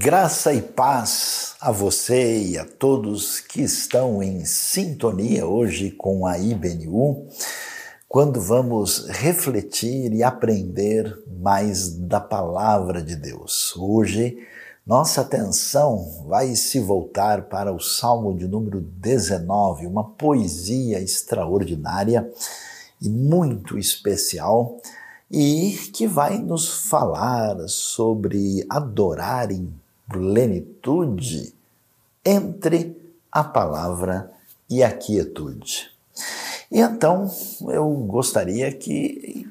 Graça e paz a você e a todos que estão em sintonia hoje com a IBNU, quando vamos refletir e aprender mais da palavra de Deus. Hoje, nossa atenção vai se voltar para o Salmo de número 19, uma poesia extraordinária e muito especial e que vai nos falar sobre adorar em plenitude entre a palavra e a quietude. E então eu gostaria que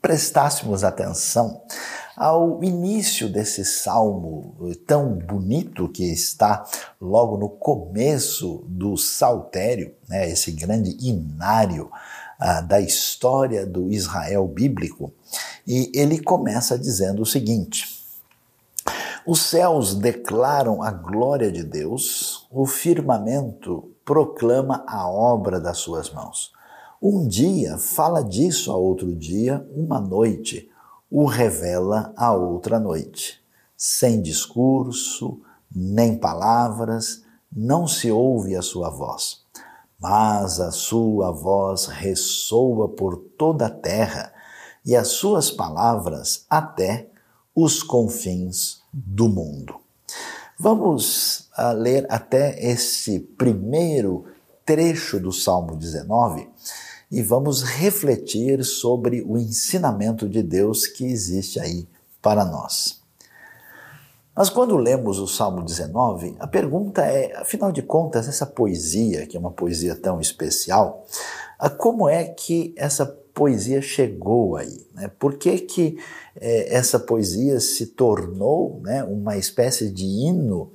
prestássemos atenção ao início desse salmo tão bonito que está logo no começo do saltério, né, esse grande inário ah, da história do Israel bíblico, e ele começa dizendo o seguinte: Os céus declaram a glória de Deus, o firmamento proclama a obra das suas mãos. Um dia fala disso a outro dia, uma noite o revela a outra noite. Sem discurso, nem palavras, não se ouve a sua voz mas a sua voz ressoa por toda a terra e as suas palavras até os confins do mundo. Vamos uh, ler até esse primeiro trecho do Salmo 19 e vamos refletir sobre o ensinamento de Deus que existe aí para nós. Mas quando lemos o Salmo 19, a pergunta é, afinal de contas, essa poesia, que é uma poesia tão especial, como é que essa poesia chegou aí? Né? Por que, que é, essa poesia se tornou né, uma espécie de hino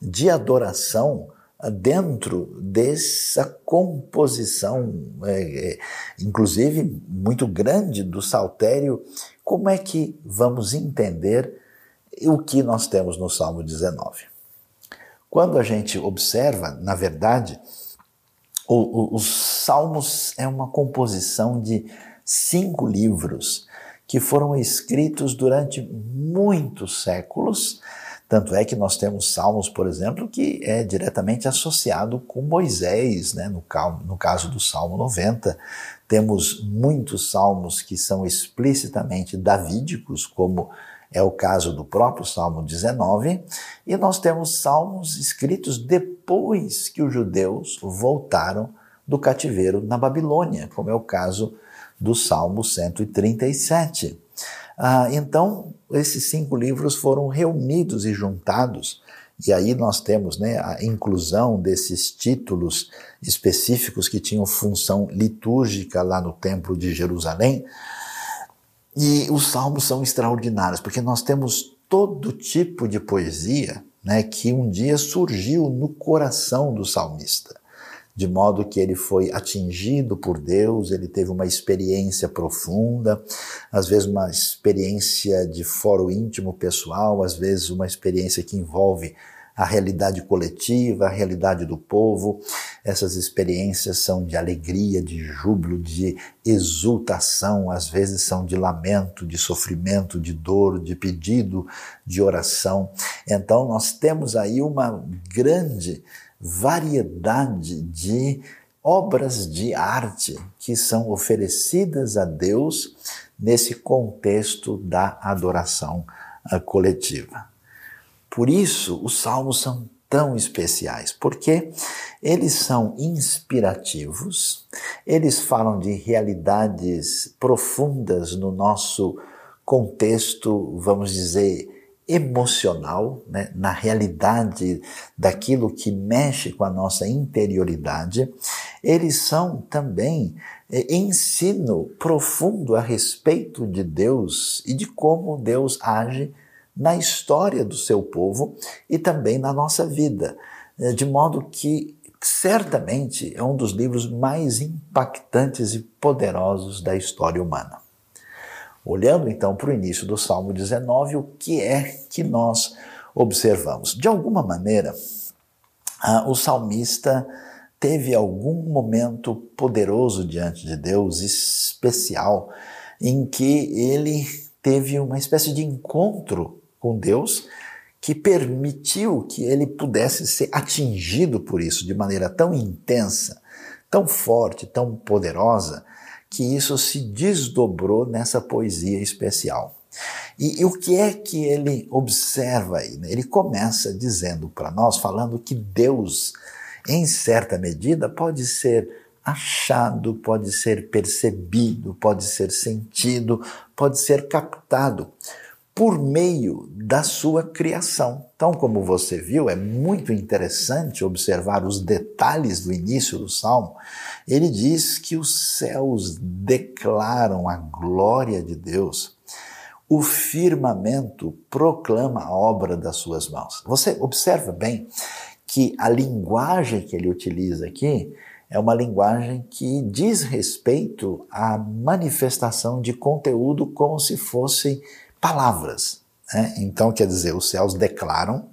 de adoração dentro dessa composição, é, é, inclusive muito grande do saltério? Como é que vamos entender o que nós temos no Salmo 19. Quando a gente observa, na verdade, o, o, os Salmos é uma composição de cinco livros que foram escritos durante muitos séculos. Tanto é que nós temos Salmos, por exemplo, que é diretamente associado com Moisés, né? no, no caso do Salmo 90. Temos muitos salmos que são explicitamente davídicos, como é o caso do próprio Salmo 19, e nós temos salmos escritos depois que os judeus voltaram do cativeiro na Babilônia, como é o caso do Salmo 137. Ah, então, esses cinco livros foram reunidos e juntados, e aí nós temos né, a inclusão desses títulos específicos que tinham função litúrgica lá no Templo de Jerusalém, e os salmos são extraordinários, porque nós temos todo tipo de poesia né, que um dia surgiu no coração do salmista, de modo que ele foi atingido por Deus, ele teve uma experiência profunda, às vezes uma experiência de foro íntimo pessoal, às vezes uma experiência que envolve a realidade coletiva, a realidade do povo. Essas experiências são de alegria, de júbilo, de exultação, às vezes são de lamento, de sofrimento, de dor, de pedido, de oração. Então nós temos aí uma grande variedade de obras de arte que são oferecidas a Deus nesse contexto da adoração coletiva. Por isso, os salmos são tão especiais, porque eles são inspirativos, eles falam de realidades profundas no nosso contexto, vamos dizer, emocional, né? na realidade daquilo que mexe com a nossa interioridade. Eles são também é, ensino profundo a respeito de Deus e de como Deus age na história do seu povo e também na nossa vida, eh, de modo que certamente é um dos livros mais impactantes e poderosos da história humana. Olhando então para o início do Salmo 19, o que é que nós observamos? De alguma maneira, o salmista teve algum momento poderoso diante de Deus, especial, em que ele teve uma espécie de encontro com Deus que permitiu que ele pudesse ser atingido por isso de maneira tão intensa, tão forte, tão poderosa, que isso se desdobrou nessa poesia especial. E, e, o que é que ele observa aí? Ele começa dizendo para nós, falando que Deus, em certa medida, pode ser achado, pode ser percebido, pode ser sentido, pode ser captado por meio da sua criação. Então, como você viu, é muito interessante observar os detalhes do início do salmo. Ele diz que os céus declaram a glória de Deus. O firmamento proclama a obra das suas mãos. Você observa bem que a linguagem que ele utiliza aqui é uma linguagem que diz respeito à manifestação de conteúdo como se fossem palavras. Né? Então, quer dizer, os céus declaram,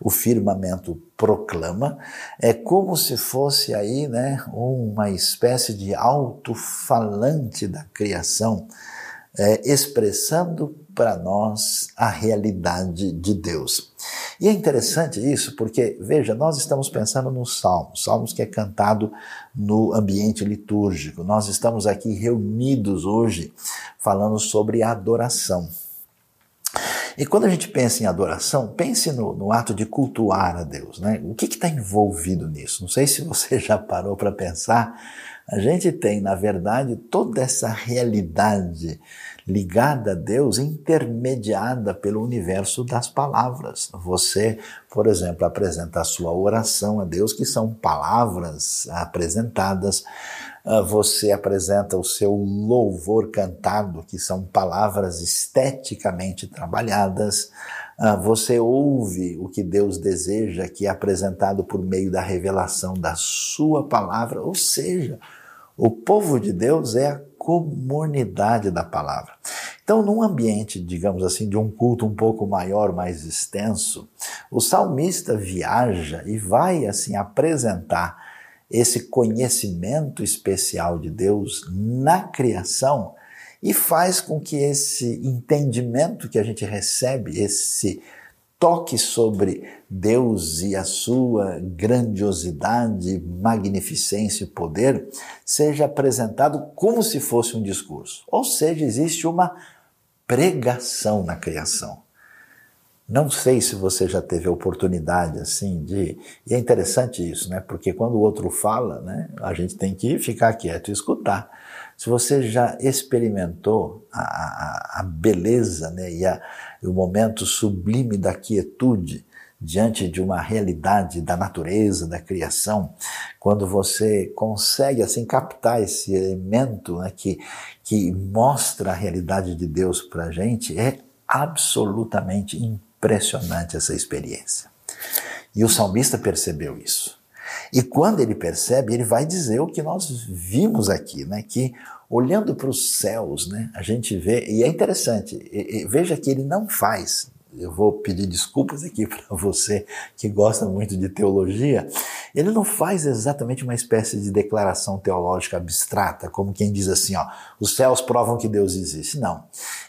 o firmamento proclama, é como se fosse aí né, uma espécie de alto-falante da criação, é, expressando para nós a realidade de Deus. E é interessante isso porque, veja, nós estamos pensando nos salmos, salmos que é cantado no ambiente litúrgico. Nós estamos aqui reunidos hoje falando sobre adoração. E quando a gente pensa em adoração, pense no, no ato de cultuar a Deus. Né? O que está envolvido nisso? Não sei se você já parou para pensar. A gente tem, na verdade, toda essa realidade ligada a Deus, intermediada pelo universo das palavras. Você, por exemplo, apresenta a sua oração a Deus, que são palavras apresentadas você apresenta o seu louvor cantado, que são palavras esteticamente trabalhadas. Ah, você ouve o que Deus deseja, que é apresentado por meio da revelação da Sua palavra. Ou seja, o povo de Deus é a comunidade da palavra. Então, num ambiente, digamos assim, de um culto um pouco maior, mais extenso, o salmista viaja e vai assim apresentar esse conhecimento especial de Deus na criação e faz com que esse entendimento que a gente recebe, esse toque sobre Deus e a sua grandiosidade, magnificência e poder seja apresentado como se fosse um discurso. Ou seja, existe uma pregação na criação. Não sei se você já teve a oportunidade assim de. E é interessante isso, né? Porque quando o outro fala, né, a gente tem que ficar quieto e escutar. Se você já experimentou a, a, a beleza né, e, a, o momento sublime da quietude diante de uma realidade da natureza, da criação, quando você consegue assim captar esse elemento né, que, que mostra a realidade de Deus para a gente, é absolutamente impressionante impressionante essa experiência. E o salmista percebeu isso. E quando ele percebe, ele vai dizer o que nós vimos aqui, né? Que olhando para os céus, né? A gente vê, e é interessante, e, e, veja que ele não faz eu vou pedir desculpas aqui para você que gosta muito de teologia, ele não faz exatamente uma espécie de declaração teológica abstrata, como quem diz assim, ó, os céus provam que Deus existe. Não.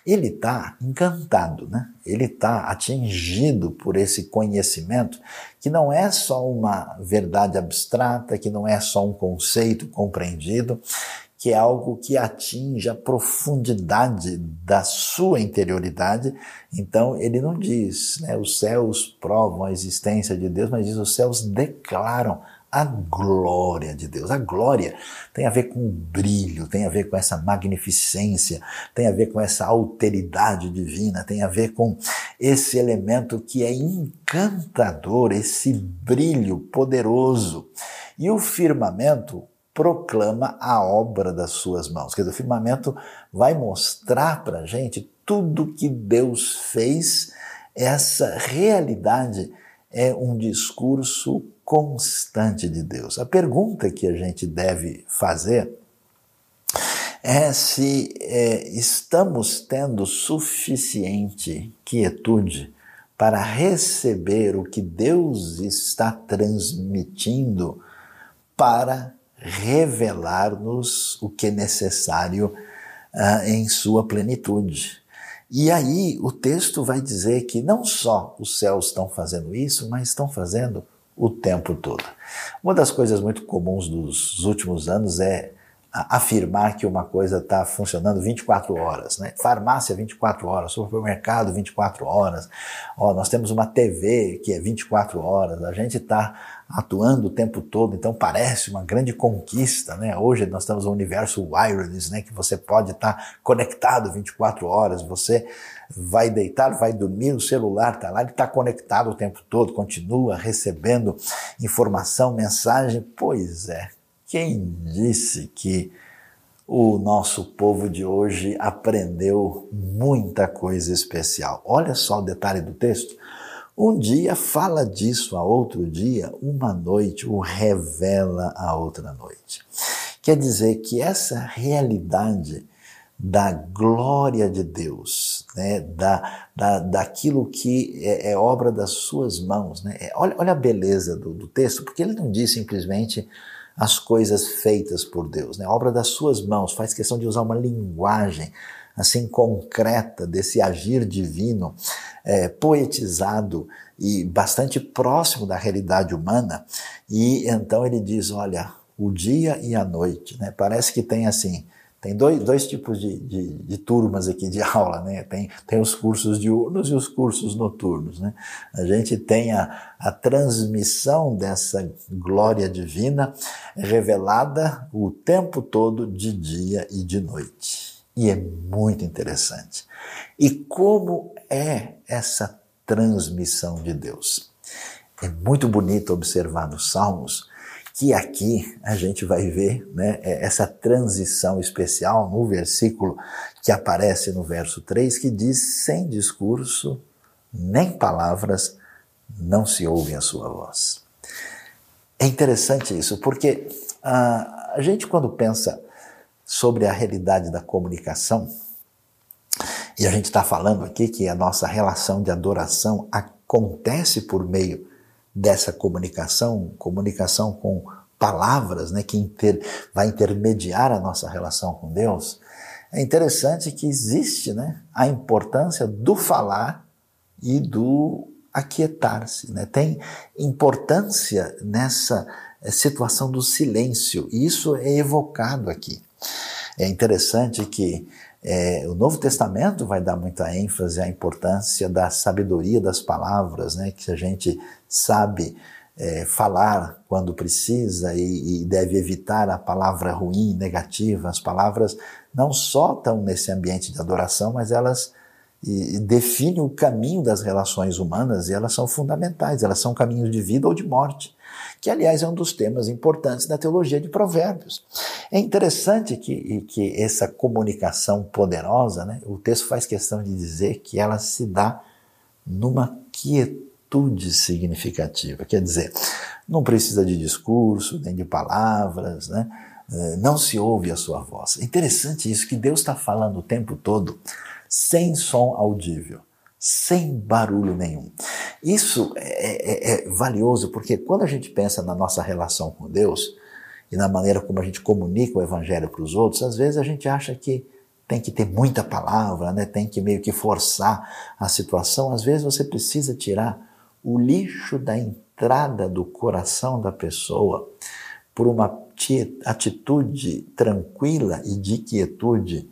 Ele está encantado, né? Ele está atingido por esse conhecimento que não é só uma verdade abstrata, que não é só um conceito compreendido, que é algo que atinge a profundidade da sua interioridade. Então, ele não diz, né, os céus provam a existência de Deus, mas diz, os céus declaram a glória de Deus. A glória tem a ver com o brilho, tem a ver com essa magnificência, tem a ver com essa alteridade divina, tem a ver com esse elemento que é encantador, esse brilho poderoso. E o firmamento proclama a obra das suas mãos. Quer dizer, o firmamento vai mostrar para a gente tudo que Deus fez. Essa realidade é um discurso constante de Deus. A pergunta que a gente deve fazer é se é, estamos tendo suficiente quietude para receber o que Deus está transmitindo para revelar-nos o que é necessário uh, em sua plenitude. E aí o texto vai dizer que não só os céus estão fazendo isso, mas estão fazendo o tempo todo. Uma das coisas muito comuns dos últimos anos é afirmar que uma coisa está funcionando 24 horas, né? Farmácia 24 horas, supermercado 24 horas, ó, nós temos uma TV que é 24 horas, a gente está atuando o tempo todo, então parece uma grande conquista, né? Hoje nós temos um universo wireless, né? Que você pode estar tá conectado 24 horas, você vai deitar, vai dormir, o celular está lá, ele está conectado o tempo todo, continua recebendo informação, mensagem, pois é, quem disse que o nosso povo de hoje aprendeu muita coisa especial? Olha só o detalhe do texto. Um dia fala disso a outro dia, uma noite o revela a outra noite. Quer dizer que essa realidade da glória de Deus, né, da, da, daquilo que é, é obra das suas mãos. Né? É, olha, olha a beleza do, do texto, porque ele não diz simplesmente as coisas feitas por Deus, né? Obra das suas mãos, faz questão de usar uma linguagem assim concreta desse agir divino, é, poetizado e bastante próximo da realidade humana. E então ele diz: olha, o dia e a noite, né? Parece que tem assim tem dois, dois tipos de, de, de, turmas aqui de aula, né? Tem, tem os cursos diurnos e os cursos noturnos, né? A gente tem a, a transmissão dessa glória divina revelada o tempo todo de dia e de noite. E é muito interessante. E como é essa transmissão de Deus? É muito bonito observar nos Salmos que aqui a gente vai ver né, é, essa transição especial no versículo que aparece no verso 3, que diz: sem discurso, nem palavras, não se ouve a sua voz. É interessante isso, porque a, a gente, quando pensa sobre a realidade da comunicação, e a gente está falando aqui que a nossa relação de adoração acontece por meio dessa comunicação, comunicação com palavras, né, que inter, vai intermediar a nossa relação com Deus, é interessante que existe né, a importância do falar e do aquietar-se. Né? Tem importância nessa eh, situação do silêncio, e isso é evocado aqui. É interessante que é, o Novo Testamento vai dar muita ênfase à importância da sabedoria das palavras, né? que a gente sabe é, falar quando precisa e, e, deve evitar a palavra ruim, negativa. As palavras não só estão nesse ambiente de adoração, mas elas e, e definem o caminho das relações humanas e elas são fundamentais, elas são caminhos de vida ou de morte que aliás é um dos temas importantes da teologia de Provérbios. É interessante que, que essa comunicação poderosa, né, o texto faz questão de dizer que ela se dá numa quietude significativa, quer dizer, não precisa de discurso, nem de palavras, né? Eh, não se ouve a sua voz. É interessante isso, que Deus está falando o tempo todo sem som audível sem barulho nenhum. Isso é, é, é, valioso porque quando a gente pensa na nossa relação com Deus e na maneira como a gente comunica o Evangelho para os outros, às vezes a gente acha que tem que ter muita palavra, né? tem que meio que forçar a situação. Às vezes você precisa tirar o lixo da entrada do coração da pessoa por uma atitude tranquila e de quietude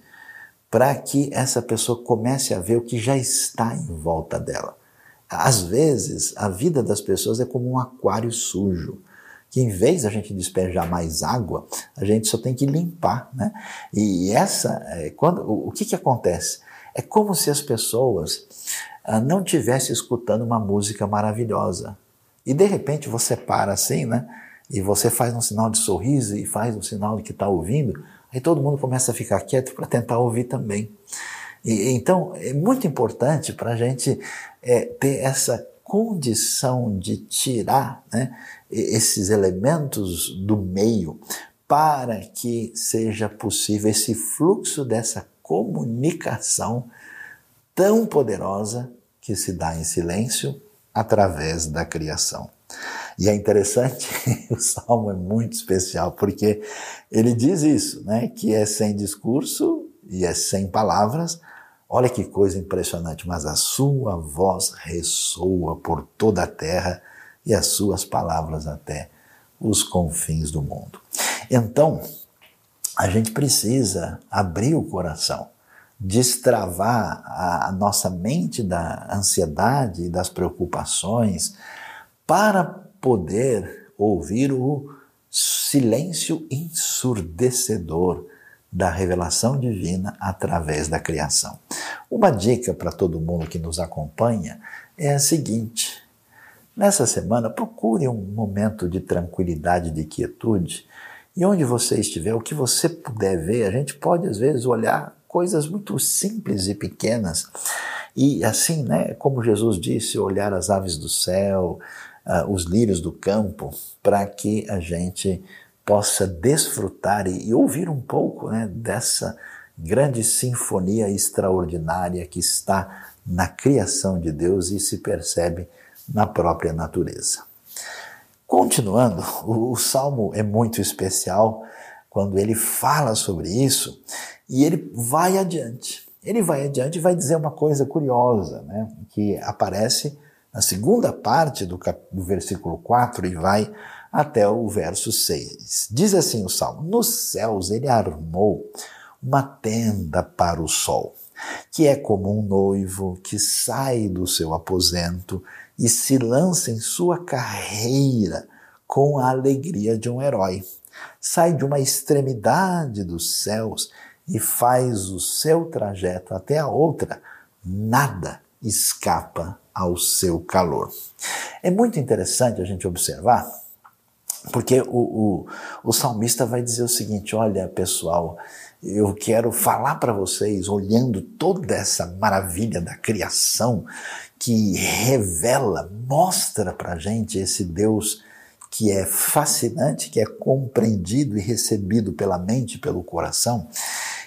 para que essa pessoa comece a ver o que já está em volta dela. Às vezes, a vida das pessoas é como um aquário sujo, que em vez da gente despejar mais água, a gente só tem que limpar, né? E essa, é, quando, o que que acontece? É como se as pessoas ah, não estivessem escutando uma música maravilhosa. E de repente você para assim, né? E você faz um sinal de sorriso e faz um sinal de que está ouvindo, Aí todo mundo começa a ficar quieto para tentar ouvir também. E, então, é muito importante para a gente é, ter essa condição de tirar né, esses elementos do meio para que seja possível esse fluxo dessa comunicação tão poderosa que se dá em silêncio através da criação. E é interessante, o salmo é muito especial, porque ele diz isso, né? Que é sem discurso e é sem palavras, Olha que coisa impressionante, mas a sua voz ressoa por toda a terra e as suas palavras até os confins do mundo. Então, a gente precisa abrir o coração, destravar a, nossa mente da ansiedade e das preocupações para poder ouvir o silêncio ensurdecedor da revelação divina através da criação. Uma dica para todo mundo que nos acompanha é a seguinte: nessa semana, procure um momento de tranquilidade, de quietude, e onde você estiver, o que você puder ver, a gente pode às vezes olhar coisas muito simples e pequenas. E assim, né, como Jesus disse, olhar as aves do céu, uh, os lírios do campo, para que a gente possa desfrutar e, e ouvir um pouco né, dessa grande sinfonia extraordinária que está na criação de Deus e se percebe na própria natureza. Continuando, o, o salmo é muito especial quando ele fala sobre isso e ele vai adiante. Ele vai adiante e vai dizer uma coisa curiosa, né, que aparece na segunda parte do, do versículo 4 e vai até o verso 6. Diz assim o salmo: Nos céus ele armou uma tenda para o sol, que é como um noivo que sai do seu aposento e se lança em sua carreira com a alegria de um herói. Sai de uma extremidade dos céus e faz o seu trajeto até a outra, nada escapa ao seu calor. É muito interessante a gente observar porque o, o, o salmista vai dizer o seguinte: olha, pessoal, eu quero falar para vocês, olhando toda essa maravilha da criação que revela, mostra para gente esse Deus que é fascinante, que é compreendido e recebido pela mente, pelo coração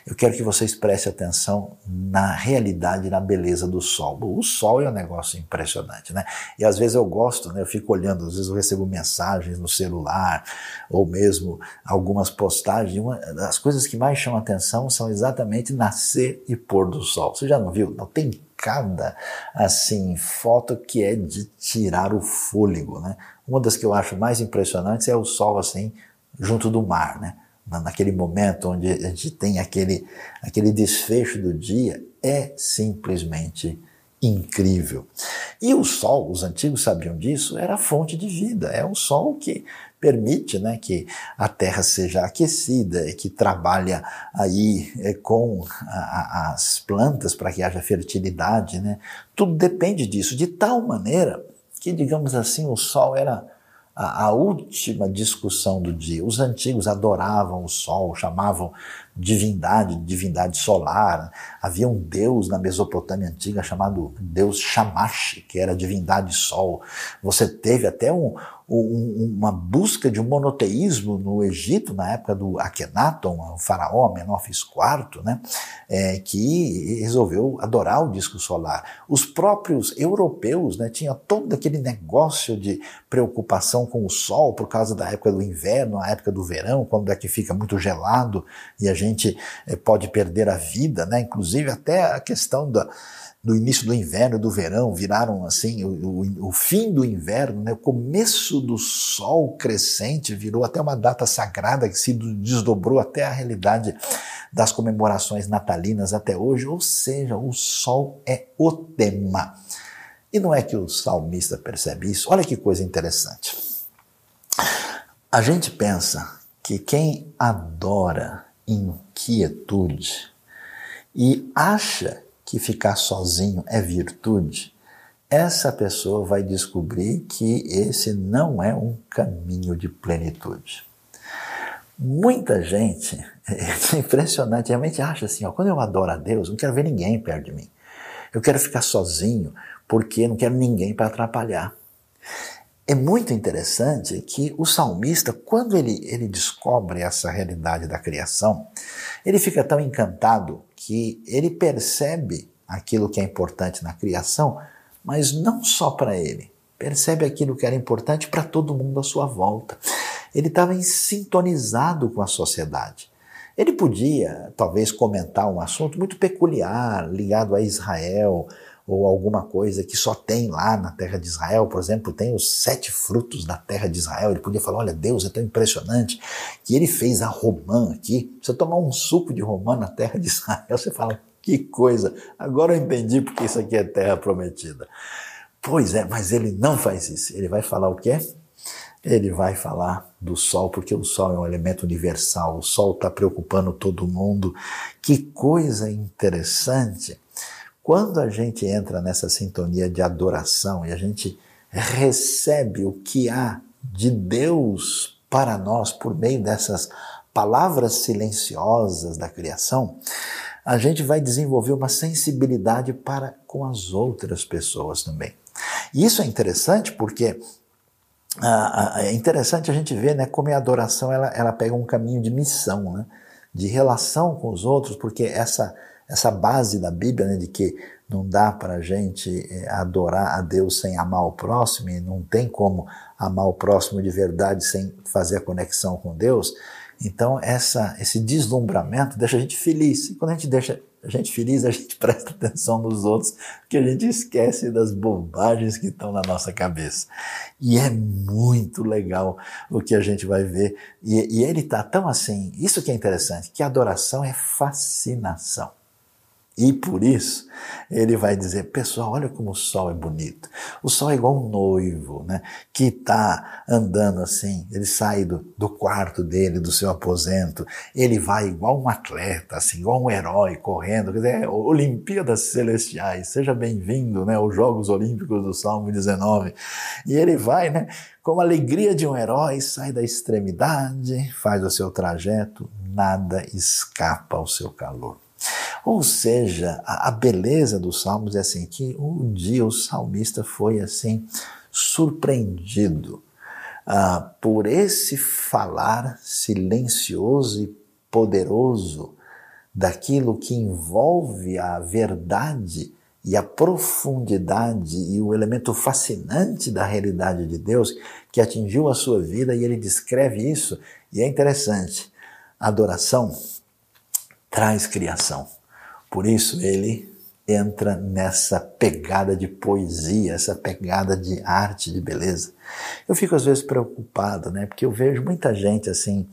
eu quero que vocês prestem atenção na realidade, na beleza do sol. O sol é um negócio impressionante, né? E às vezes eu gosto, né? Eu fico olhando, às vezes eu recebo mensagens no celular, ou mesmo algumas postagens. Uma das coisas que mais chamam atenção são exatamente nascer e pôr do sol. Você já não viu? Não tem cada assim foto que é de tirar o fôlego, né? Uma das que eu acho mais impressionantes é o sol assim junto do mar, né? Naquele momento onde a gente tem aquele, aquele desfecho do dia, é simplesmente incrível. E o sol, os antigos sabiam disso, era a fonte de vida, é o sol que permite né, que a terra seja aquecida, que trabalha aí é, com a, a, as plantas para que haja fertilidade, né? tudo depende disso, de tal maneira que, digamos assim, o sol era a, última discussão do dia. Os antigos adoravam o sol, chamavam divindade, divindade solar. Havia um deus na Mesopotâmia antiga chamado Deus Shamash, que era divindade sol. Você teve até um, um, uma busca de um monoteísmo no Egito, na época do Akhenaton, o faraó Menófis IV, né, é, que resolveu adorar o disco solar. Os próprios europeus né, tinham todo aquele negócio de preocupação com o sol por causa da época do inverno, a época do verão, quando é que fica muito gelado e a gente é, pode perder a vida, né, inclusive até a questão da no início do inverno, do verão, viraram assim, o, o, o, fim do inverno, né, o começo do sol crescente virou até uma data sagrada que se desdobrou até a realidade das comemorações natalinas até hoje, ou seja, o sol é o tema. E não é que o salmista percebe isso? Olha que coisa interessante. A gente pensa que quem adora inquietude e acha que ficar sozinho é virtude, essa pessoa vai descobrir que esse não é um caminho de plenitude. Muita gente, é impressionante, realmente acha assim, ó, quando eu adoro a Deus, não quero ver ninguém perto de mim. Eu quero ficar sozinho porque não quero ninguém para atrapalhar. É muito interessante que o salmista, quando ele, ele descobre essa realidade da criação, ele fica tão encantado que ele percebe aquilo que é importante na criação, mas não só para ele. Percebe aquilo que era importante para todo mundo à sua volta. Ele estava sintonizado com a sociedade. Ele podia, talvez, comentar um assunto muito peculiar, ligado a Israel, ou alguma coisa que só tem lá na terra de Israel, por exemplo, tem os sete frutos da terra de Israel. Ele podia falar: olha, Deus é tão impressionante que ele fez a romã aqui. Você tomar um suco de romã na terra de Israel, você fala: que coisa, agora eu entendi porque isso aqui é terra prometida. Pois é, mas ele não faz isso. Ele vai falar o quê? Ele vai falar do sol, porque o sol é um elemento universal, o sol está preocupando todo mundo. Que coisa interessante quando a gente entra nessa sintonia de adoração e a gente recebe o que há de Deus para nós por meio dessas palavras silenciosas da criação, a gente vai desenvolver uma sensibilidade para com as outras pessoas também. E isso é interessante porque ah, é interessante a gente ver né, como a adoração ela, ela pega um caminho de missão, né, de relação com os outros, porque essa essa base da Bíblia, né, de que não dá para a gente eh, adorar a Deus sem amar o próximo, e não tem como amar o próximo de verdade sem fazer a conexão com Deus. Então, essa, esse deslumbramento deixa a gente feliz. E quando a gente deixa a gente feliz, a gente presta atenção nos outros, porque a gente esquece das bobagens que estão na nossa cabeça. E é muito legal o que a gente vai ver. E, e ele está tão assim, isso que é interessante, que adoração é fascinação. E por isso ele vai dizer, pessoal, olha como o sol é bonito. O sol é igual um noivo, né? Que está andando assim, ele sai do, do quarto dele, do seu aposento, ele vai igual um atleta, assim, igual um herói correndo, quer dizer, Olimpíadas Celestiais, seja bem-vindo, né? Os Jogos Olímpicos do Salmo 19. E ele vai, né? Com a alegria de um herói, sai da extremidade, faz o seu trajeto, nada escapa ao seu calor. Ou seja, a, a beleza dos salmos é assim, que um dia o salmista foi assim surpreendido ah, por esse falar silencioso e poderoso daquilo que envolve a verdade e a profundidade e o elemento fascinante da realidade de Deus que atingiu a sua vida e ele descreve isso e é interessante. Adoração traz criação. Por isso ele entra nessa pegada de poesia, essa pegada de arte, de beleza. Eu fico às vezes preocupado, né? Porque eu vejo muita gente assim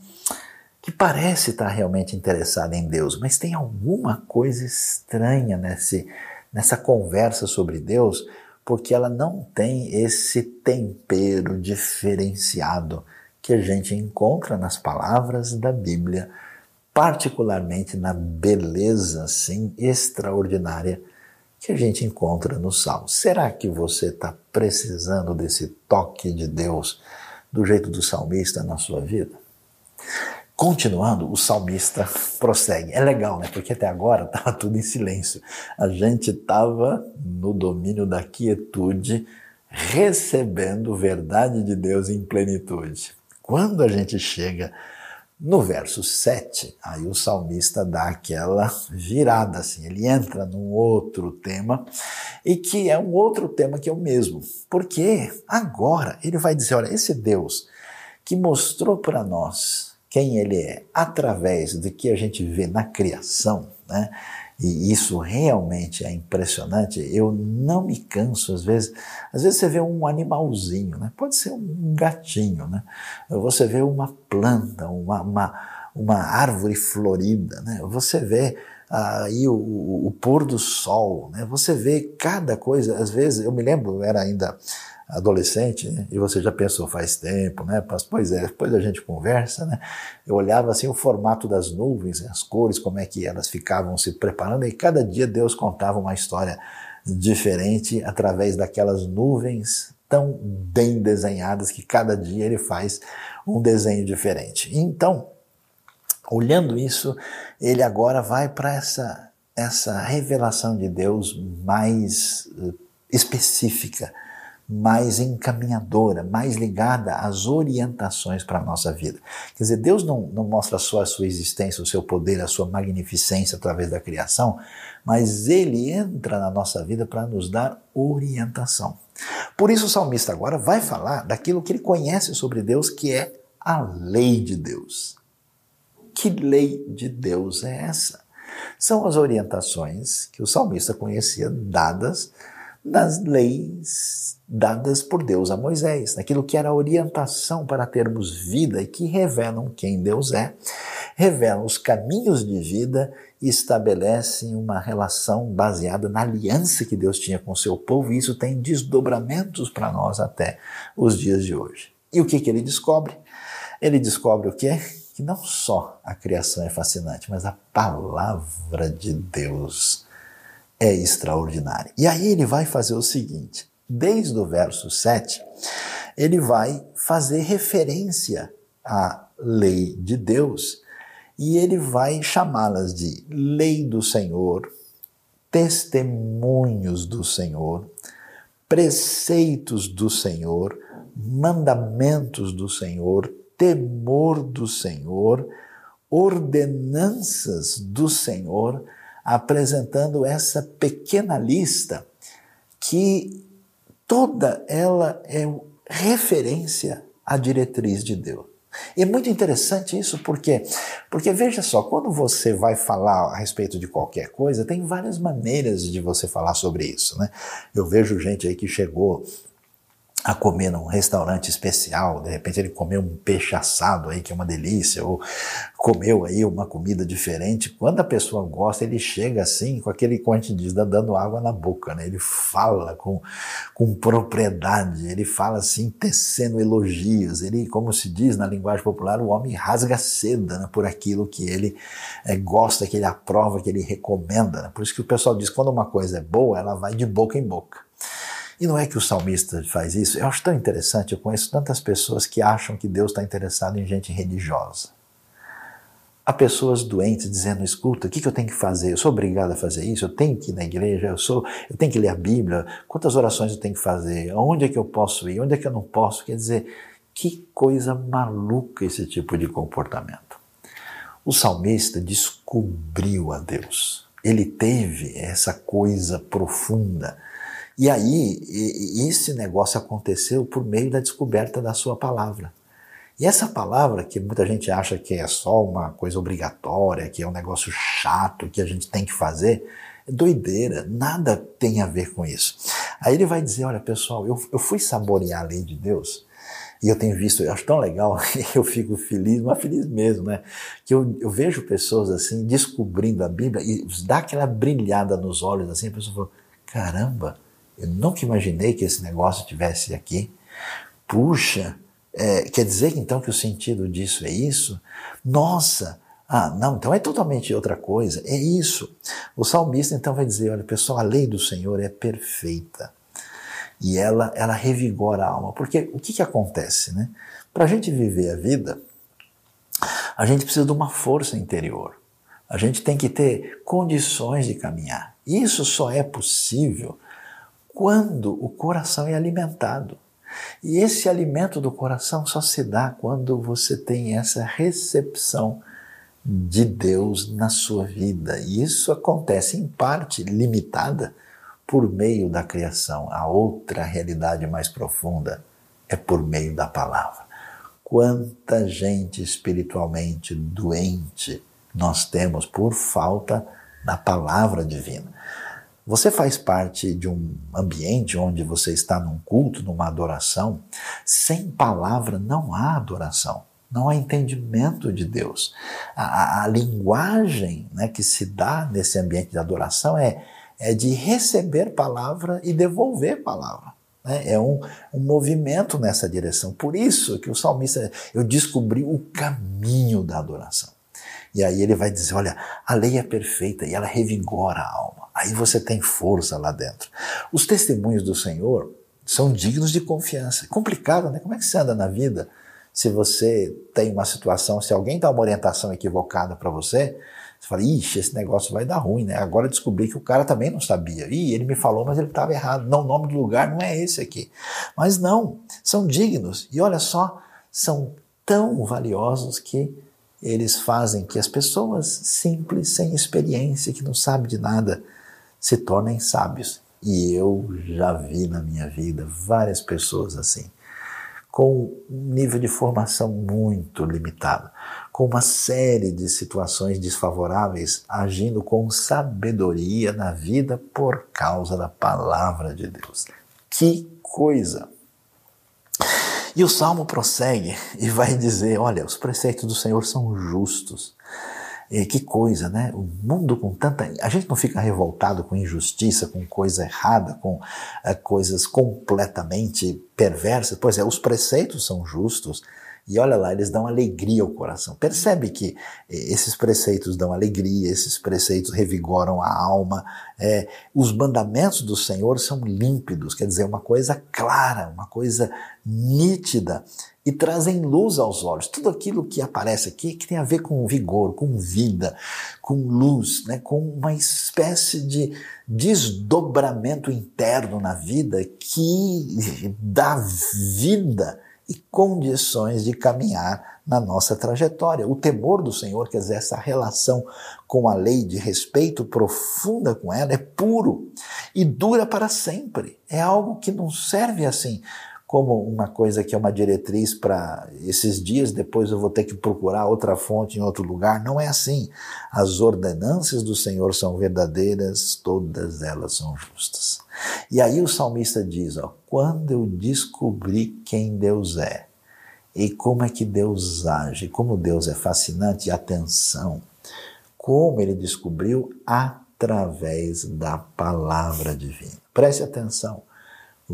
que parece estar realmente interessada em Deus, mas tem alguma coisa estranha nesse, nessa conversa sobre Deus, porque ela não tem esse tempero diferenciado que a gente encontra nas palavras da Bíblia particularmente na beleza assim extraordinária que a gente encontra no Salmo. Será que você está precisando desse toque de Deus do jeito do salmista na sua vida? Continuando, o salmista prossegue. É legal, né? Porque até agora estava tudo em silêncio. A gente estava no domínio da quietude, recebendo verdade de Deus em plenitude. Quando a gente chega no verso 7, aí o salmista dá aquela virada, assim, ele entra num outro tema, e que é um outro tema que é o mesmo, porque agora ele vai dizer: olha, esse Deus que mostrou para nós quem ele é através do que a gente vê na criação, né? E isso realmente é impressionante. Eu não me canso, às vezes. Às vezes você vê um animalzinho, né? pode ser um gatinho, né? você vê uma planta, uma, uma, uma árvore florida, né? você vê aí o, o, pôr do sol, né? você vê cada coisa. Às vezes, eu me lembro, eu era ainda adolescente, né? e você já pensou faz tempo, né? Pois é, depois a gente conversa, né? Eu olhava assim o formato das nuvens, as cores, como é que elas ficavam se preparando, e cada dia Deus contava uma história diferente através daquelas nuvens tão bem desenhadas que cada dia ele faz um desenho diferente. Então, olhando isso, ele agora vai para essa essa revelação de Deus mais eh, específica, mais encaminhadora, mais ligada às orientações para a nossa vida. Quer dizer, Deus não, não mostra só a sua existência, o seu poder, a sua magnificência através da criação, mas Ele entra na nossa vida para nos dar orientação. Por isso o salmista agora vai falar daquilo que ele conhece sobre Deus, que é a lei de Deus. Que lei de Deus é essa? São as orientações que o salmista conhecia dadas nas leis dadas por Deus a Moisés, naquilo que era orientação para termos vida e que revelam quem Deus é, revelam os caminhos de vida e estabelecem uma relação baseada na aliança que Deus tinha com seu povo, e isso tem desdobramentos para nós até os dias de hoje. E o que, que ele descobre? Ele descobre o quê? Que não só a criação é fascinante, mas a palavra de Deus é extraordinária. E aí ele vai fazer o seguinte: desde o verso 7, ele vai fazer referência à lei de Deus e ele vai chamá-las de lei do Senhor, testemunhos do Senhor, preceitos do Senhor, mandamentos do Senhor, temor do Senhor, ordenanças do Senhor apresentando essa pequena lista que toda ela é referência à diretriz de Deus. E é muito interessante isso, porque porque veja só, quando você vai falar a respeito de qualquer coisa, tem várias maneiras de você falar sobre isso, né? Eu vejo gente aí que chegou a comer num restaurante especial, de repente ele comeu um peixe assado aí, que é uma delícia, ou comeu aí uma comida diferente. Quando a pessoa gosta, ele chega assim, com aquele, como a gente diz, dando água na boca, né? Ele fala com, com propriedade, ele fala assim, tecendo elogios. Ele, como se diz na linguagem popular, o homem rasga seda né, por aquilo que ele é, gosta, que ele aprova, que ele recomenda. Né? Por isso que o pessoal diz, quando uma coisa é boa, ela vai de boca em boca. E não é que o salmista faz isso? Eu acho tão interessante, eu conheço tantas pessoas que acham que Deus está interessado em gente religiosa. Há pessoas doentes dizendo: escuta, o que, que, eu tenho que fazer? Eu sou obrigado a fazer isso? Eu tenho que ir na igreja? Eu, sou, eu tenho que ler a Bíblia? Quantas orações eu tenho que fazer? Onde é que eu posso ir? Onde é que eu não posso? Quer dizer, que coisa maluca esse tipo de comportamento. O salmista descobriu a Deus. Ele teve essa coisa profunda e aí, esse negócio aconteceu por meio da descoberta da sua palavra. E essa palavra, que muita gente acha que é só uma coisa obrigatória, que é um negócio chato, que a gente tem que fazer, é doideira, nada tem a ver com isso. Aí ele vai dizer: olha, pessoal, eu, eu fui saborear a lei de Deus. E eu tenho visto, eu acho tão legal, eu fico feliz, mas feliz mesmo, né? Que eu, eu vejo pessoas assim, descobrindo a Bíblia e dá aquela brilhada nos olhos assim, a pessoa fala: caramba, eu nunca imaginei que esse negócio tivesse aqui. Puxa, é, quer dizer então que o sentido disso é isso? Nossa, ah, não, então é totalmente outra coisa. É isso. O salmista então vai dizer: olha, pessoal, a lei do Senhor é perfeita. E ela, ela revigora a alma. Porque o que, que acontece, né? Para a gente viver a vida, a gente precisa de uma força interior. A gente tem que ter condições de caminhar. Isso só é possível quando o coração é alimentado. E esse alimento do coração só se dá quando você tem essa recepção de Deus na sua vida. E isso acontece em parte limitada por meio da criação. A outra realidade mais profunda é por meio da palavra. Quanta gente espiritualmente doente nós temos por falta da palavra divina. Você faz parte de um ambiente onde você está num culto, numa adoração. Sem palavra não há adoração, não há entendimento de Deus. A, a, a linguagem né, que se dá nesse ambiente de adoração é, é de receber palavra e devolver palavra. Né? É um, um movimento nessa direção. Por isso que o salmista, eu descobri o caminho da adoração. E aí ele vai dizer: olha, a lei é perfeita e ela revigora a alma. Aí você tem força lá dentro. Os testemunhos do Senhor são dignos de confiança. Complicado, né? Como é que você anda na vida se você tem uma situação, se alguém dá uma orientação equivocada para você, você fala, ixi, esse negócio vai dar ruim, né? Agora descobri que o cara também não sabia. Ih, ele me falou, mas ele estava errado. Não, o nome do lugar não é esse aqui. Mas não, são dignos. E olha só, são tão valiosos que eles fazem que as pessoas simples, sem experiência, que não sabem de nada, se tornem sábios. E eu já vi na minha vida várias pessoas assim, com um nível de formação muito limitado, com uma série de situações desfavoráveis, agindo com sabedoria na vida por causa da palavra de Deus. Que coisa! E o salmo prossegue e vai dizer: olha, os preceitos do Senhor são justos. E que coisa, né? O mundo com tanta. A gente não fica revoltado com injustiça, com coisa errada, com é, coisas completamente perversas. Pois é, os preceitos são justos. E olha lá, eles dão alegria ao coração. Percebe que eh, esses preceitos dão alegria, esses preceitos revigoram a alma. É, os mandamentos do Senhor são límpidos, quer dizer, uma coisa clara, uma coisa nítida e trazem luz aos olhos. Tudo aquilo que aparece aqui que tem a ver com vigor, com vida, com luz, né, com uma espécie de desdobramento interno na vida que dá vida e condições de caminhar na nossa trajetória. O temor do Senhor, quer dizer, essa relação com a lei de respeito profunda com ela, é puro e dura para sempre. É algo que não serve assim como uma coisa que é uma diretriz para esses dias, depois eu vou ter que procurar outra fonte em outro lugar. Não é assim. As ordenanças do Senhor são verdadeiras, todas elas são justas. E aí o salmista diz: ó, quando eu descobri quem Deus é e como é que Deus age, como Deus é fascinante, atenção, como ele descobriu através da palavra divina. Preste atenção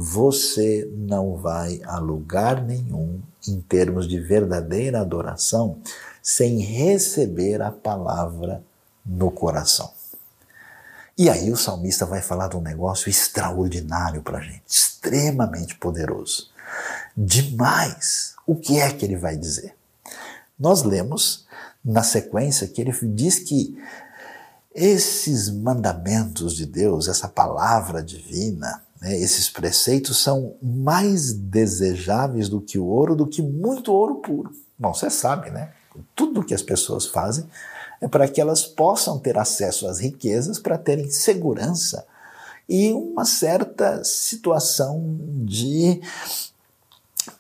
você não vai a lugar nenhum em termos de verdadeira adoração sem receber a palavra no coração. E aí o salmista vai falar de um negócio extraordinário para a gente, extremamente poderoso. Demais! O que é que ele vai dizer? Nós lemos na sequência que ele diz que esses mandamentos de Deus, essa palavra divina, né, esses preceitos são mais desejáveis do que o ouro, do que muito ouro puro. Bom, você sabe, né? Tudo que as pessoas fazem é para que elas possam ter acesso às riquezas, para terem segurança e uma certa situação de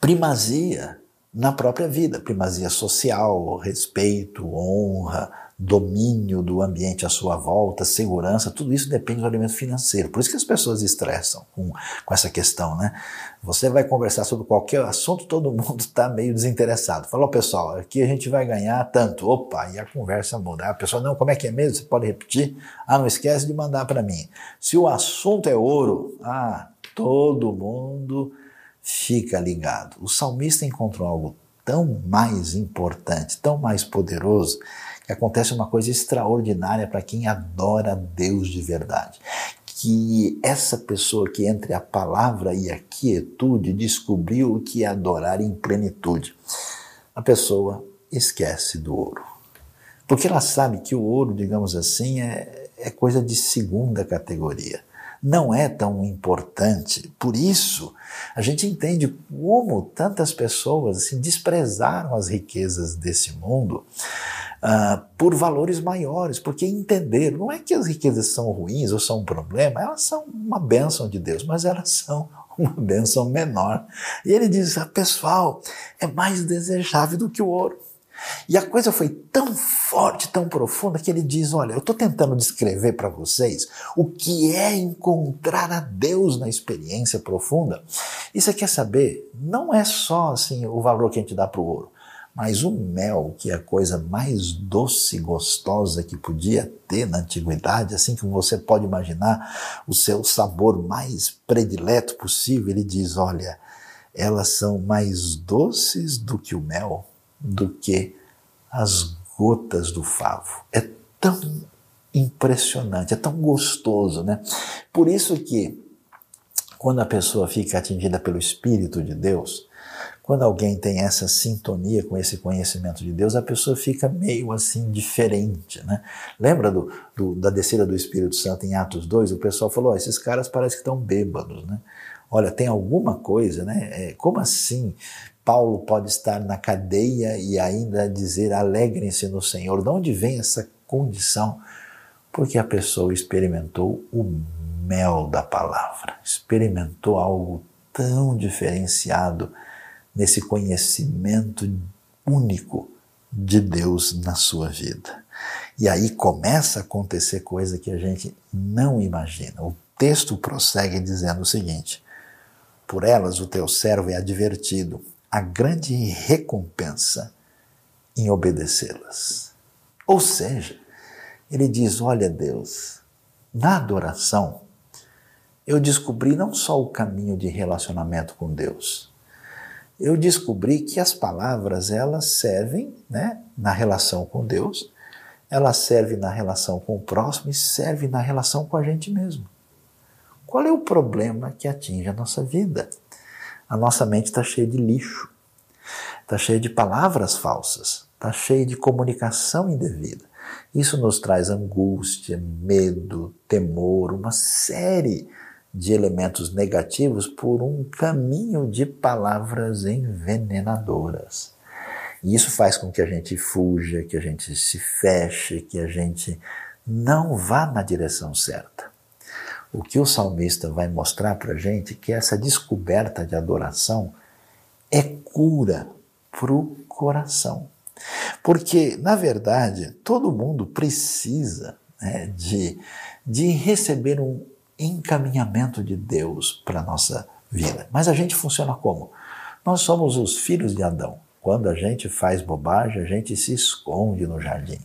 primazia na própria vida, primazia social, respeito, honra, domínio do ambiente à sua volta, segurança, tudo isso depende do alimento financeiro. Por isso que as pessoas estressam com, com essa questão, né? Você vai conversar sobre qualquer assunto, todo mundo está meio desinteressado. Falou, pessoal, aqui a gente vai ganhar tanto. Opa, e a conversa muda. A pessoa, não, como é que é mesmo? Você pode repetir? Ah, não esquece de mandar para mim. Se o assunto é ouro, ah, todo mundo fica ligado. O salmista encontrou algo tão mais importante, tão mais poderoso, que acontece uma coisa extraordinária para quem adora Deus de verdade. Que essa pessoa que entre a palavra e a quietude descobriu o que é adorar em plenitude. A pessoa esquece do ouro. Porque ela sabe que o ouro, digamos assim, é, é coisa de segunda categoria não é tão importante. Por isso, a gente entende como tantas pessoas assim, desprezaram as riquezas desse mundo uh, por valores maiores, porque entenderam. Não é que as riquezas são ruins ou são um problema, elas são uma bênção de Deus, mas elas são uma bênção menor. E ele diz: ah, pessoal, é mais desejável do que o ouro. E a coisa foi tão forte, tão profunda, que ele diz: Olha, eu estou tentando descrever para vocês o que é encontrar a Deus na experiência profunda. E você quer saber? Não é só assim o valor que a gente dá para o ouro. Mas o mel, que é a coisa mais doce e gostosa que podia ter na antiguidade, assim como você pode imaginar o seu sabor mais predileto possível, ele diz: olha, elas são mais doces do que o mel, do que as gotas do favo. É tão impressionante, é tão gostoso, né? Por isso que quando a pessoa fica atingida pelo Espírito de Deus, quando alguém tem essa sintonia com esse conhecimento de Deus, a pessoa fica meio assim diferente, né? Lembra do, do, da descida do Espírito Santo em Atos 2? O pessoal falou: oh, esses caras parecem que estão bêbados, né? Olha, tem alguma coisa, né? É, como assim Paulo pode estar na cadeia e ainda dizer alegrem-se no Senhor? De onde vem essa condição? Porque a pessoa experimentou o mel da palavra, experimentou algo tão diferenciado nesse conhecimento único de Deus na sua vida. E aí começa a acontecer coisa que a gente não imagina. O texto prossegue dizendo o seguinte: Por elas o teu servo é advertido, a grande recompensa em obedecê-las. Ou seja, ele diz: Olha, Deus, na adoração, eu descobri não só o caminho de relacionamento com Deus, eu descobri que as palavras elas servem né, na relação com Deus, ela serve na relação com o próximo e serve na relação com a gente mesmo. Qual é o problema que atinge a nossa vida? A nossa mente está cheia de lixo, está cheia de palavras falsas, está cheia de comunicação indevida. Isso nos traz angústia, medo, temor, uma série de elementos negativos por um caminho de palavras envenenadoras. E isso faz com que a gente fuja, que a gente se feche, que a gente não vá na direção certa. O que o salmista vai mostrar para a gente é que essa descoberta de adoração é cura para o coração. Porque, na verdade, todo mundo precisa né, de, de receber um encaminhamento de Deus para a nossa vida. Mas a gente funciona como? Nós somos os filhos de Adão. Quando a gente faz bobagem, a gente se esconde no jardim.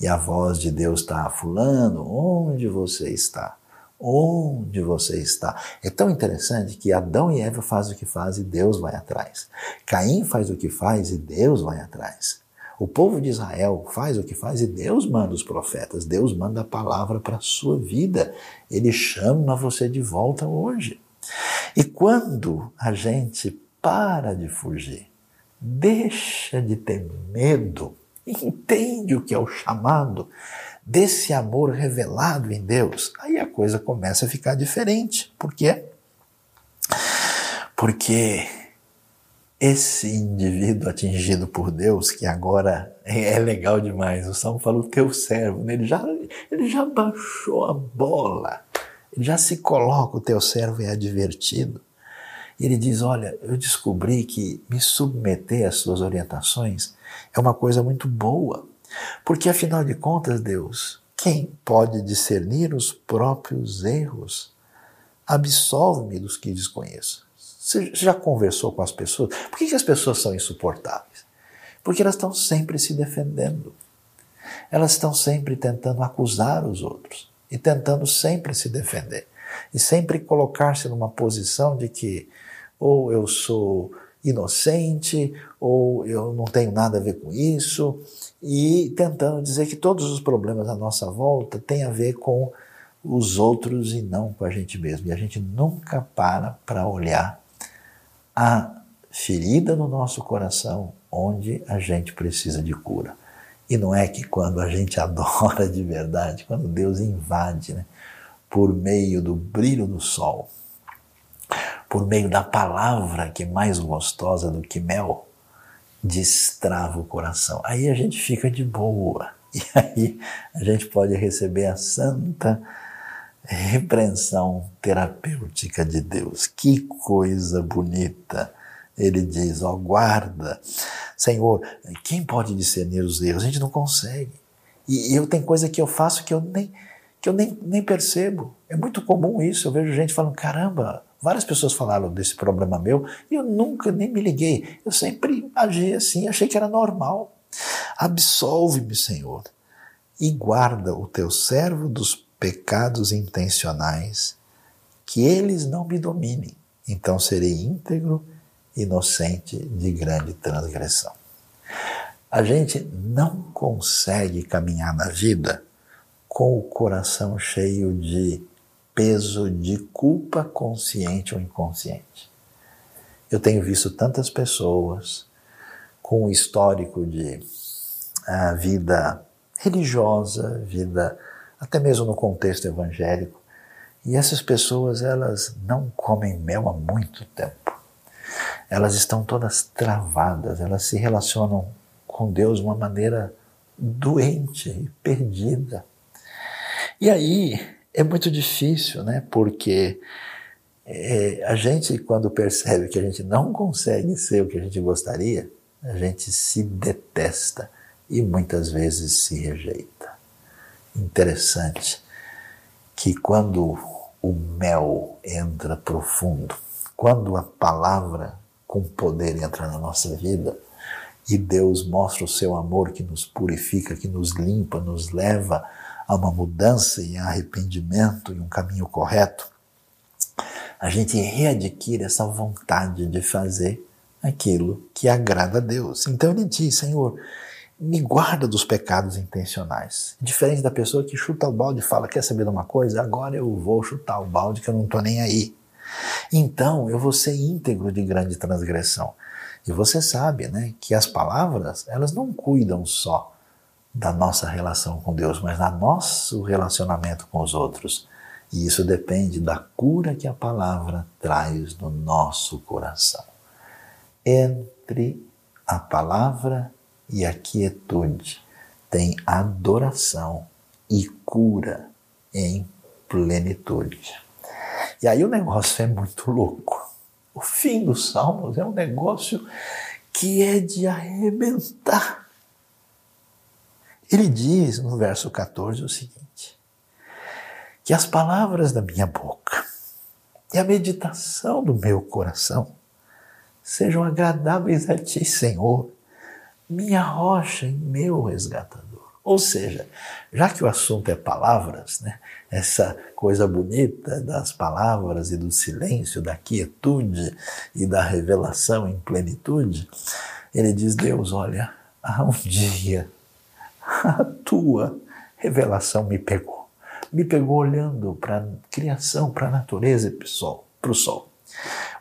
E a voz de Deus está, Fulano, onde você está? Onde você está? É tão interessante que Adão e Eva fazem o que fazem e Deus vai atrás. Caim faz o que faz e Deus vai atrás. O povo de Israel faz o que faz e Deus manda os profetas, Deus manda a palavra para a sua vida. Ele chama você de volta hoje. E quando a gente para de fugir, deixa de ter medo, entende o que é o chamado desse amor revelado em Deus, aí a coisa começa a ficar diferente. Por quê? Porque esse indivíduo atingido por Deus, que agora é legal demais, o Salmo falou teu servo, né? ele já, ele já baixou a bola, ele já se coloca, o teu servo é advertido. Ele diz: Olha, eu descobri que me submeter às suas orientações é uma coisa muito boa, porque afinal de contas, Deus, quem pode discernir os próprios erros? Absolve-me dos que desconheço. Você já conversou com as pessoas? Por que, que as pessoas são insuportáveis? Porque elas estão sempre se defendendo. Elas estão sempre tentando acusar os outros e tentando sempre se defender e sempre colocar-se numa posição de que ou eu sou inocente, ou eu não tenho nada a ver com isso, e tentando dizer que todos os problemas à nossa volta têm a ver com os outros e não com a gente mesmo. E a gente nunca para para olhar a ferida no nosso coração onde a gente precisa de cura. E não é que quando a gente adora de verdade, quando Deus invade, né, por meio do brilho do sol, por meio da palavra que é mais gostosa do que mel, destrava o coração. Aí a gente fica de boa. E aí a gente pode receber a santa repreensão terapêutica de Deus. Que coisa bonita! Ele diz: ó, guarda, Senhor, quem pode discernir os erros? A gente não consegue. E eu tenho coisa que eu faço que eu nem que eu nem, nem percebo. É muito comum isso. Eu vejo gente falando: caramba, várias pessoas falaram desse problema meu e eu nunca nem me liguei. Eu sempre agi assim, achei que era normal. Absolve-me, Senhor, e guarda o teu servo dos pecados intencionais, que eles não me dominem. Então serei íntegro, inocente de grande transgressão. A gente não consegue caminhar na vida com o coração cheio de peso de culpa consciente ou inconsciente. Eu tenho visto tantas pessoas com um histórico de uh, vida religiosa, vida até mesmo no contexto evangélico. E essas pessoas, elas não comem mel há muito tempo. Elas estão todas travadas, elas se relacionam com Deus de uma maneira doente e perdida. E aí é muito difícil, né? Porque é, a gente, quando percebe que a gente não consegue ser o que a gente gostaria, a gente se detesta e muitas vezes se rejeita. Interessante que quando o mel entra profundo, quando a palavra com poder entra na nossa vida e Deus mostra o seu amor que nos purifica, que nos limpa, nos leva a uma mudança e arrependimento e um caminho correto, a gente readquire essa vontade de fazer aquilo que agrada a Deus. Então ele diz: Senhor, me guarda dos pecados intencionais. Diferente da pessoa que chuta o balde e fala: Quer saber de uma coisa? Agora eu vou chutar o balde que eu não estou nem aí. Então eu vou ser íntegro de grande transgressão. E você sabe né, que as palavras elas não cuidam só da nossa relação com Deus, mas do nosso relacionamento com os outros. E isso depende da cura que a palavra traz no nosso coração. Entre a palavra e a quietude tem adoração e cura em plenitude. E aí o negócio é muito louco. O fim dos Salmos é um negócio que é de arrebentar. Ele diz no verso 14 o seguinte: que as palavras da minha boca e a meditação do meu coração sejam agradáveis a ti, Senhor, minha rocha e meu resgatador. Ou seja, já que o assunto é palavras, né, essa coisa bonita das palavras e do silêncio, da quietude e da revelação em plenitude, ele diz: Deus, olha, há um dia a tua revelação me pegou. Me pegou olhando para a criação, para a natureza e para o sol.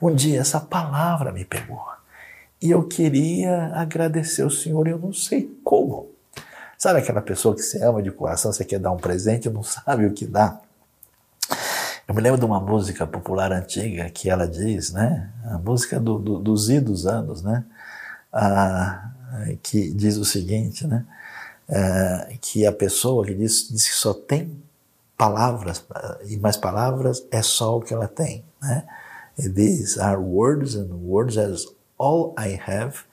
Um dia essa palavra me pegou. E eu queria agradecer o Senhor, eu não sei como. Sabe aquela pessoa que você ama de coração, você quer dar um presente e não sabe o que dá? Eu me lembro de uma música popular antiga que ela diz, né? A música do, do, dos idos anos, né? Ah, que diz o seguinte, né? É, que a pessoa que diz, diz que só tem palavras, e mais palavras é só o que ela tem, né? These are words and words as all I have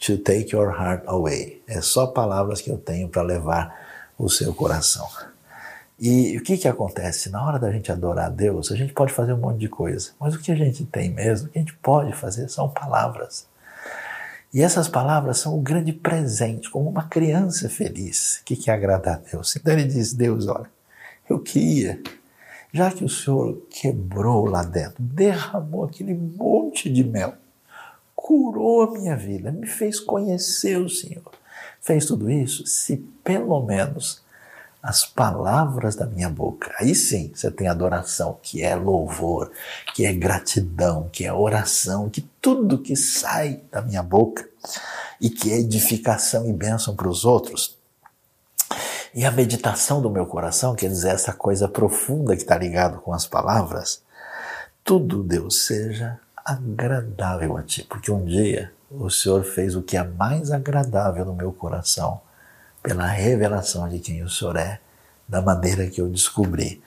to take your heart away. É só palavras que eu tenho para levar o seu coração. E o que, que acontece? Na hora da gente adorar a Deus, a gente pode fazer um monte de coisa, mas o que a gente tem mesmo, o que a gente pode fazer são palavras. E essas palavras são o grande presente, como uma criança feliz que quer agradar a Deus. Então ele diz: Deus, olha, eu queria, já que o Senhor quebrou lá dentro, derramou aquele monte de mel, curou a minha vida, me fez conhecer o Senhor. Fez tudo isso se pelo menos as palavras da minha boca. Aí sim você tem adoração, que é louvor, que é gratidão, que é oração, que tudo que sai da minha boca e que é edificação e bênção para os outros. E a meditação do meu coração, quer dizer, essa coisa profunda que está ligado com as palavras, tudo, Deus, seja agradável a ti, porque um dia o Senhor fez o que é mais agradável no meu coração, pela revelação de quem o Senhor é, da maneira que eu descobri.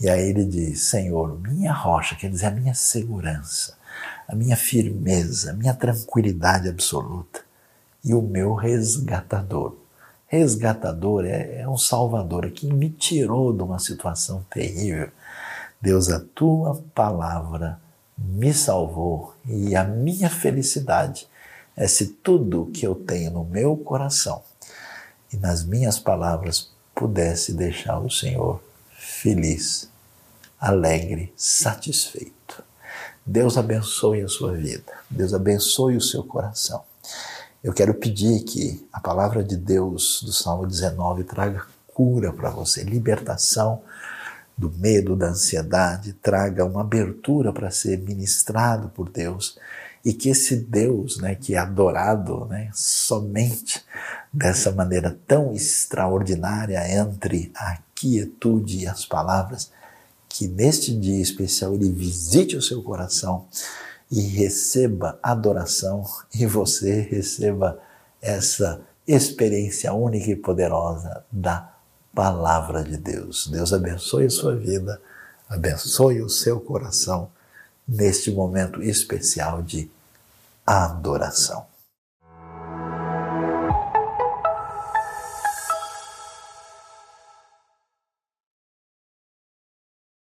E aí ele diz: Senhor, minha rocha, quer dizer, a minha segurança, a minha firmeza, a minha tranquilidade absoluta e o meu resgatador. Resgatador é, é um salvador que me tirou de uma situação terrível. Deus, a tua palavra me salvou e a minha felicidade é se tudo que eu tenho no meu coração e nas minhas palavras pudesse deixar o Senhor feliz, alegre, satisfeito. Deus abençoe a sua vida, Deus abençoe o seu coração. Eu quero pedir que a palavra de Deus do Salmo 19 traga cura para você, libertação do medo, da ansiedade, traga uma abertura para ser ministrado por Deus e que esse Deus, né, que é adorado, né, somente dessa maneira tão extraordinária entre a quietude e as palavras, que neste dia especial ele visite o seu coração e receba adoração e você receba essa experiência única e poderosa da palavra de Deus. Deus abençoe a sua vida, abençoe o seu coração neste momento especial de adoração.